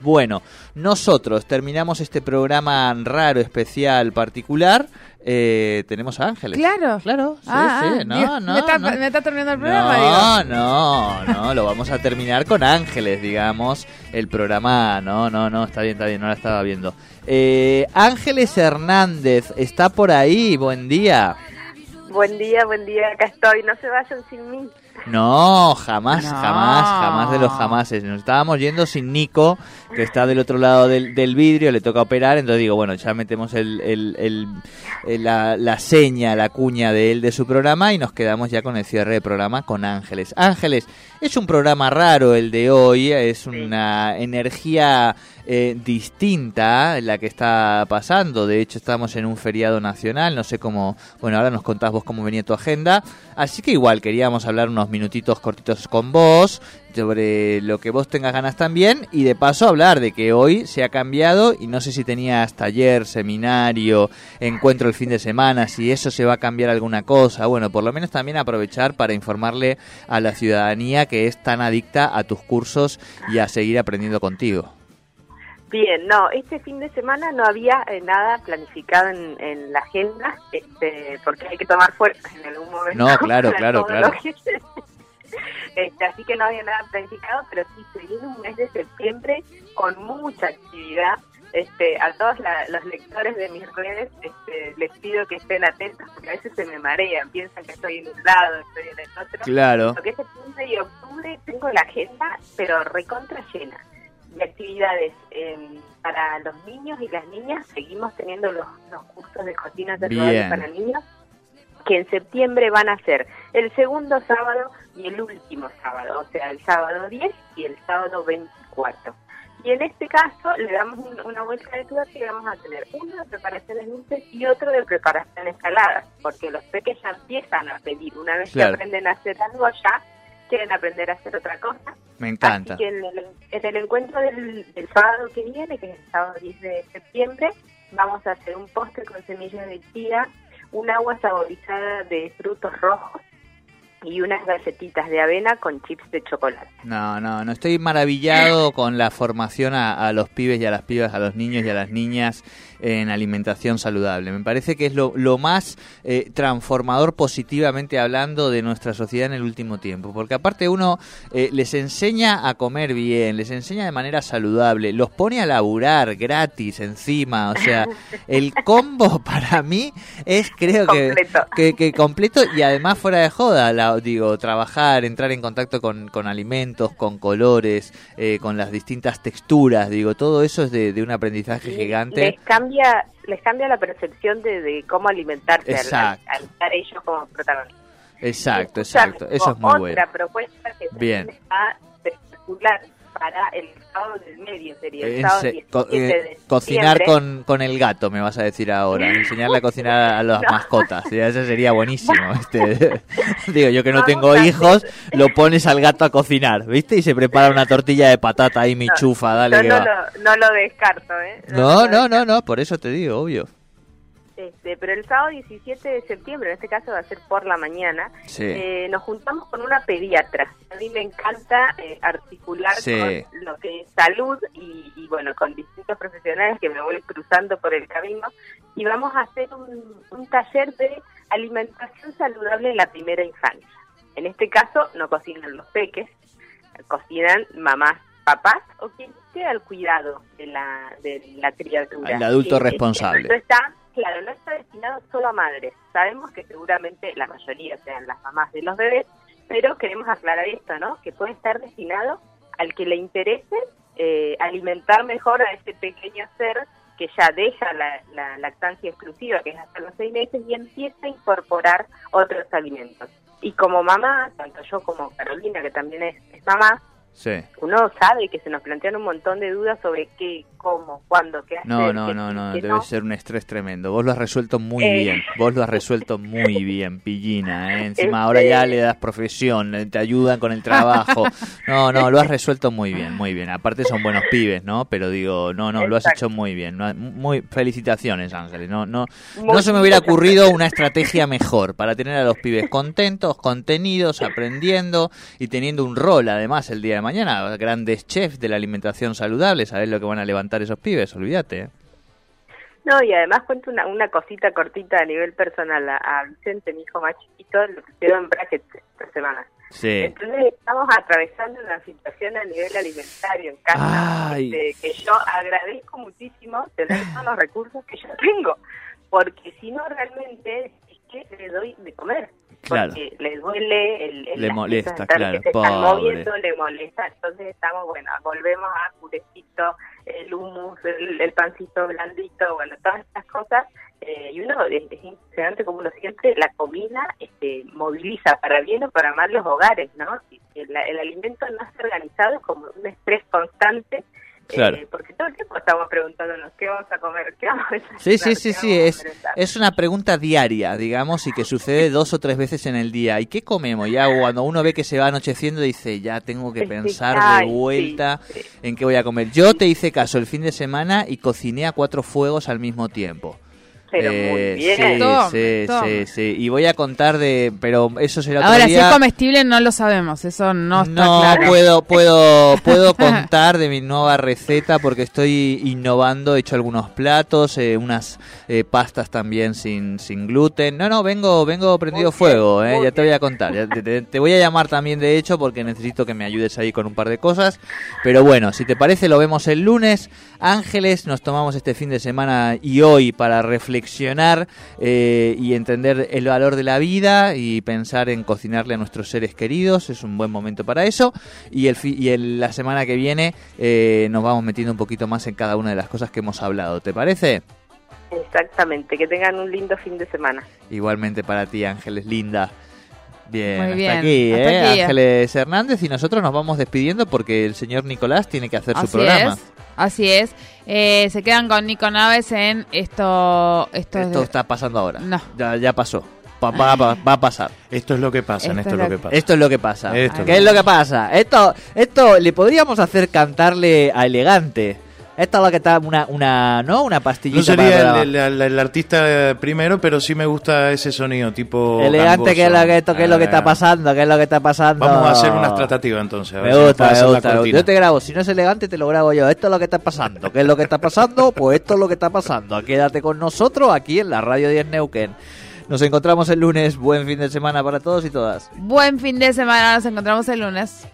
Bueno, nosotros terminamos este programa raro, especial, particular. Eh, tenemos a Ángeles. Claro. Claro, sí, Ah, sí. ah, No, no, me, está, no. me está terminando el programa, No, no, no, lo vamos a terminar con Ángeles, digamos. El programa, no, no, no, está bien, está bien, no la estaba viendo. Eh, Ángeles Hernández, ¿está por ahí? Buen día. Buen día, buen día, acá estoy. No se vayan sin mí. No, jamás, No. jamás, jamás de los jamases. Nos estábamos yendo sin Nico, que está del otro lado del, del vidrio, le toca operar, entonces digo, bueno, ya metemos el, el- el- el- la, la seña, la cuña de él de su programa y nos quedamos ya con el cierre de programa con Ángeles. Ángeles, es un programa raro el de hoy, es una energía eh, distinta la que está pasando. De hecho, estamos en un feriado nacional, no sé cómo, bueno, ahora nos contás vos cómo venía tu agenda. Así que igual queríamos hablar unos minutitos cortitos con vos sobre lo que vos tengas ganas también y de paso hablar de que hoy se ha cambiado y no sé si tenías taller, seminario, encuentro el fin de semana, si eso se va a cambiar alguna cosa. Bueno, por lo menos también aprovechar para informarle a la ciudadanía que es tan adicta a tus cursos y a seguir aprendiendo contigo. Bien, no, este fin de semana no había eh, nada planificado en, en la agenda, este, porque hay que tomar fuerzas en algún momento. No, claro, claro, claro. que- Este, así que no había nada planificado, pero sí se viene un mes de septiembre con mucha actividad. Este, a todos la- los lectores de mis redes este, les pido que estén atentos porque a veces se me marean, piensan que estoy en un lado, estoy en el otro. Claro. Lo que es septiembre y octubre tengo la agenda, pero recontra llena de actividades eh, para los niños y las niñas. Seguimos teniendo los, los cursos de cocina saludable para niños, que en septiembre van a ser el segundo sábado y el último sábado, o sea, el sábado 10 y el sábado 24. Y en este caso le damos un- una vuelta de tuerca y vamos a tener uno de preparaciones dulces y otro de preparaciones saladas, porque los peques ya empiezan a pedir, una vez Claro. que aprenden a hacer algo ya, quieren aprender a hacer otra cosa. Me encanta. Así que en el, en el encuentro del, del sábado que viene, que es el sábado 10 de septiembre, vamos a hacer un postre con semillas de chía, un agua saborizada de frutos rojos y unas galletitas de avena con chips de chocolate. No, no, no estoy maravillado con la formación a, los pibes y a las pibas, a los niños y a las niñas en alimentación saludable. Me parece que es lo, lo más eh, transformador positivamente hablando de nuestra sociedad en el último tiempo. Porque aparte uno eh, les enseña a comer bien, les enseña de manera saludable, los pone a laburar gratis encima. O sea, el combo para mí es creo que, Completo. que, que completo y además fuera de joda, la- digo, trabajar, entrar en contacto con, con alimentos, con colores, eh, con las distintas texturas, digo, todo eso es de, de un aprendizaje gigante. Les cambia, les cambia la percepción de, de cómo alimentarse al- estar ellos como protagonistas. Exacto, Escuchame, exacto, eso es muy bueno. Otra propuesta que Bien. está espectacular para el sábado del medio, sería el sábado se- 17 co- eh, de cocinar con, con el gato, me vas a decir ahora. Enseñarle a cocinar a las No. mascotas. Eso sería buenísimo. Este, digo, yo que no Vamos tengo hijos, lo pones al gato a cocinar, ¿viste? Y se prepara una tortilla de patata ahí, mi chufa, dale Yo que no va. lo, no lo descarto, ¿eh? No, no, no, no, por eso te digo, obvio. Este, pero el sábado 17 de septiembre, en este caso va a ser por la mañana, Sí. eh, nos juntamos con una pediatra. A mí me encanta eh, articular Sí. con lo que es salud y, y, bueno, con distintos profesionales que me voy cruzando por el camino. Y vamos a hacer un, un taller de alimentación saludable en la primera infancia. En este caso no cocinan los peques, cocinan mamás, papás o quien esté al cuidado de la, de la criatura. Al adulto Eh, responsable. Está, claro, no está destinado solo a madres. Sabemos que seguramente la mayoría sean las mamás de los bebés, pero queremos aclarar esto, ¿no? Que puede estar destinado al que le interese eh, alimentar mejor a ese pequeño ser que ya deja la, la lactancia exclusiva, que es hasta los seis meses, y empieza a incorporar otros alimentos. Y como mamá, tanto yo como Carolina, que también es mamá, Sí. uno sabe que se nos plantean un montón de dudas sobre qué, cómo, cuándo, qué hacer. No, no, qué no, no, debe no. ser un estrés tremendo. Vos lo has resuelto muy Eh. bien. Vos lo has resuelto muy bien, pillina. ¿eh? Encima Este- ahora ya le das profesión, te ayudan con el trabajo. No, no, lo has resuelto muy bien, muy bien. Aparte son buenos pibes, ¿no? Pero digo, no, no, lo has hecho muy bien. Muy felicitaciones, Ángeles. No, no, Muy no se me hubiera ocurrido una estrategia mejor para tener a los pibes contentos, contenidos, aprendiendo y teniendo un rol además el día de mañana, grandes chefs de la alimentación saludable, sabes lo que van a levantar esos pibes, olvídate. No, y además cuento una, una cosita cortita a nivel personal. A, Vicente, mi hijo más chiquito, lo quedó en brackets esta semana. Sí. Entonces estamos atravesando una situación a nivel alimentario en casa este, que yo agradezco muchísimo tener todos los recursos que yo tengo, porque si no realmente es que le doy de comer. Porque le duele, el, le molesta, claro, que se están moviendo, le molesta. Entonces estamos, bueno, volvemos a purecito, el humus, el, pancito blandito, bueno, todas estas cosas. Eh, y uno es, impresionante como uno siente, la comida este, moviliza para bien o para mal los hogares, ¿no? El, el alimento no es organizado es como un estrés constante Claro. Eh, porque todo el tiempo estamos preguntándonos qué vamos a comer, qué vamos a desayunar, Sí, sí, sí, sí, es, es una pregunta diaria, digamos, y que sucede dos o tres veces en el día. ¿Y qué comemos? Ya cuando uno ve que se va anocheciendo dice, ya tengo que pensar de vuelta en qué voy a comer. Yo te hice caso el fin de semana y cociné a cuatro fuegos al mismo tiempo. Pero muy eh, bien. Sí, sí, sí, sí, Y voy a contar de, pero eso será otro Ahora, si es comestible no lo sabemos, eso no está no, claro. puedo, puedo, puedo contar de mi nueva receta porque estoy innovando, he hecho algunos platos, eh, unas eh, pastas también sin, sin gluten. No, no, vengo, vengo prendido fuego, eh, ya te voy a contar. te, te, voy a llamar también de hecho porque necesito que me ayudes ahí con un par de cosas. Pero bueno, si te parece lo vemos el lunes. Ángeles, nos tomamos este fin de semana y hoy para reflexionar eh, y entender el valor de la vida y pensar en cocinarle a nuestros seres queridos. Es un buen momento para eso. Y, el, y la semana que viene eh, nos vamos metiendo un poquito más en cada una de las cosas que hemos hablado. ¿Te parece? Exactamente, que tengan un lindo fin de semana. Igualmente para ti, Ángeles, linda. Bien, hasta, Aquí, ¿eh? Ángeles Hernández y nosotros nos vamos despidiendo porque el señor Nicolás tiene que hacer su programa. Así es. Eh, se quedan con Nico Naves en esto. Esto, esto está pasando ahora. No. Ya, ya pasó. Va, va, a pasar. Esto es lo que pasa, esto, es lo que pasa. Esto es lo que pasa. ¿Qué es lo que pasa? Esto, esto le podríamos hacer cantarle a Elegante. Esta es la que está una, una, ¿no? Una pastillita. No sería el, artista primero, pero sí me gusta ese sonido, tipo. Elegante, ¿qué es lo que, esto, qué es lo que está ah. pasando? ¿Qué es lo que está pasando? Vamos a hacer una tratativa entonces. me gusta, me gusta. Yo te grabo, si no es elegante, te lo grabo yo. Esto es lo que está pasando. ¿Qué es lo que está pasando? Pues esto es lo que está pasando. Quédate con nosotros aquí en la Radio 10 Neuquén. Nos encontramos el lunes. Buen fin de semana para todos y todas. Buen fin de semana. Nos encontramos el lunes.